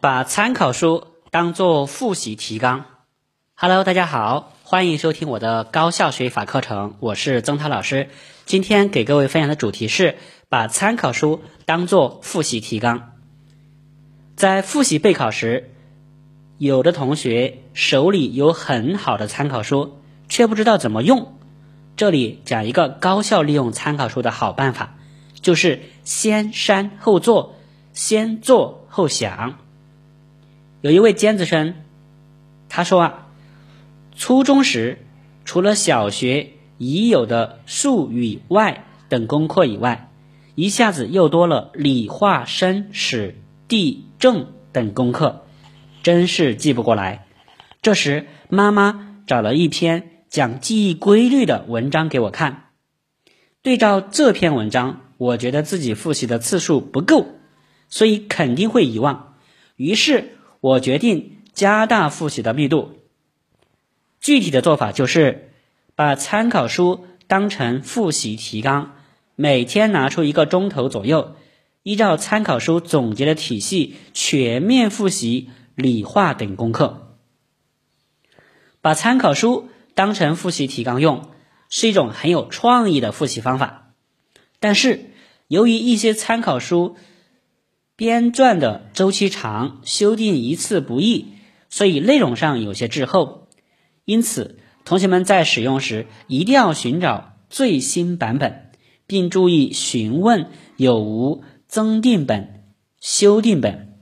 把参考书当做复习提纲。Hello，大家好，欢迎收听我的高效学法课程，我是曾涛老师。今天给各位分享的主题是把参考书当做复习提纲。在复习备考时，有的同学手里有很好的参考书，却不知道怎么用。这里讲一个高效利用参考书的好办法，就是先删后做，先做后想。有一位尖子生，他说啊，初中时除了小学已有的数语外等功课以外，一下子又多了理化生史地政等功课，真是记不过来。这时妈妈找了一篇讲记忆规律的文章给我看，对照这篇文章，我觉得自己复习的次数不够，所以肯定会遗忘。于是。我决定加大复习的密度。具体的做法就是，把参考书当成复习提纲，每天拿出一个钟头左右，依照参考书总结的体系全面复习理化等功课。把参考书当成复习提纲用，是一种很有创意的复习方法。但是，由于一些参考书，编撰的周期长，修订一次不易，所以内容上有些滞后。因此，同学们在使用时一定要寻找最新版本，并注意询问有无增订本、修订本。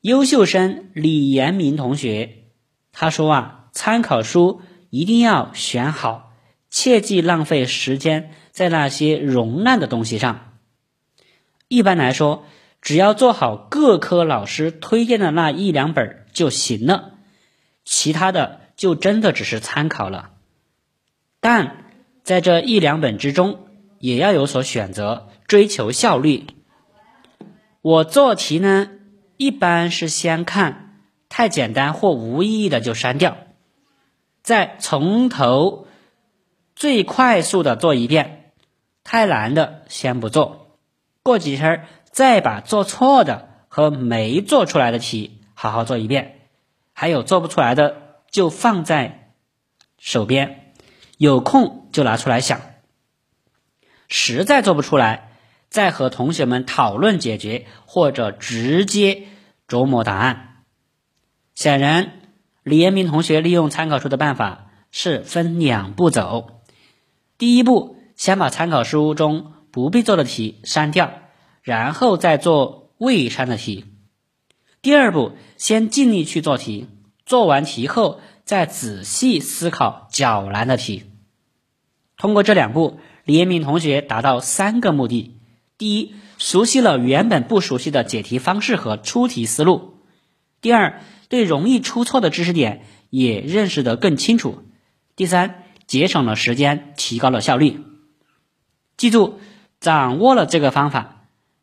优秀生李延明同学他说啊，参考书一定要选好，切忌浪费时间在那些容烂的东西上。一般来说。只要做好各科老师推荐的那一两本就行了，其他的就真的只是参考了。但在这一两本之中，也要有所选择，追求效率。我做题呢，一般是先看太简单或无意义的就删掉，再从头最快速的做一遍，太难的先不做，过几天再把做错的和没做出来的题好好做一遍，还有做不出来的就放在手边，有空就拿出来想。实在做不出来，再和同学们讨论解决，或者直接琢磨答案。显然，李延明同学利用参考书的办法是分两步走：第一步，先把参考书中不必做的题删掉。然后再做未删的题。第二步，先尽力去做题，做完题后再仔细思考较难的题。通过这两步，李延明同学达到三个目的：第一，熟悉了原本不熟悉的解题方式和出题思路；第二，对容易出错的知识点也认识得更清楚；第三，节省了时间，提高了效率。记住，掌握了这个方法。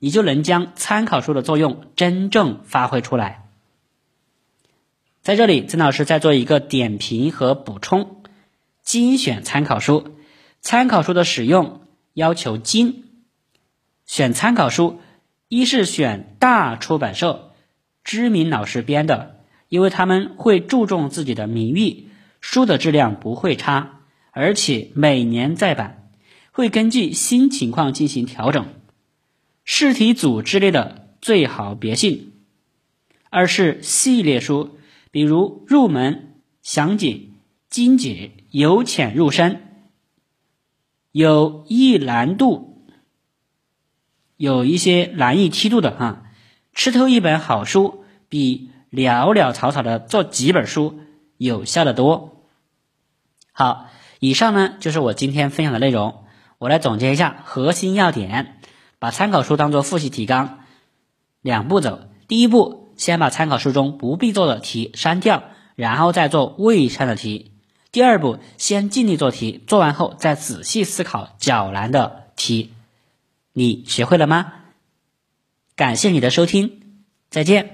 你就能将参考书的作用真正发挥出来。在这里，曾老师再做一个点评和补充：精选参考书，参考书的使用要求精。选参考书，一是选大出版社、知名老师编的，因为他们会注重自己的名誉，书的质量不会差，而且每年再版，会根据新情况进行调整。试题组之类的最好别信。二是系列书，比如入门、详解、精解、由浅入深，有易难度，有一些难易梯度的哈。吃透一本好书，比潦潦草草的做几本书有效的多。好，以上呢就是我今天分享的内容。我来总结一下核心要点。把参考书当做复习提纲，两步走。第一步，先把参考书中不必做的题删掉，然后再做未删的题。第二步，先尽力做题，做完后再仔细思考较难的题。你学会了吗？感谢你的收听，再见。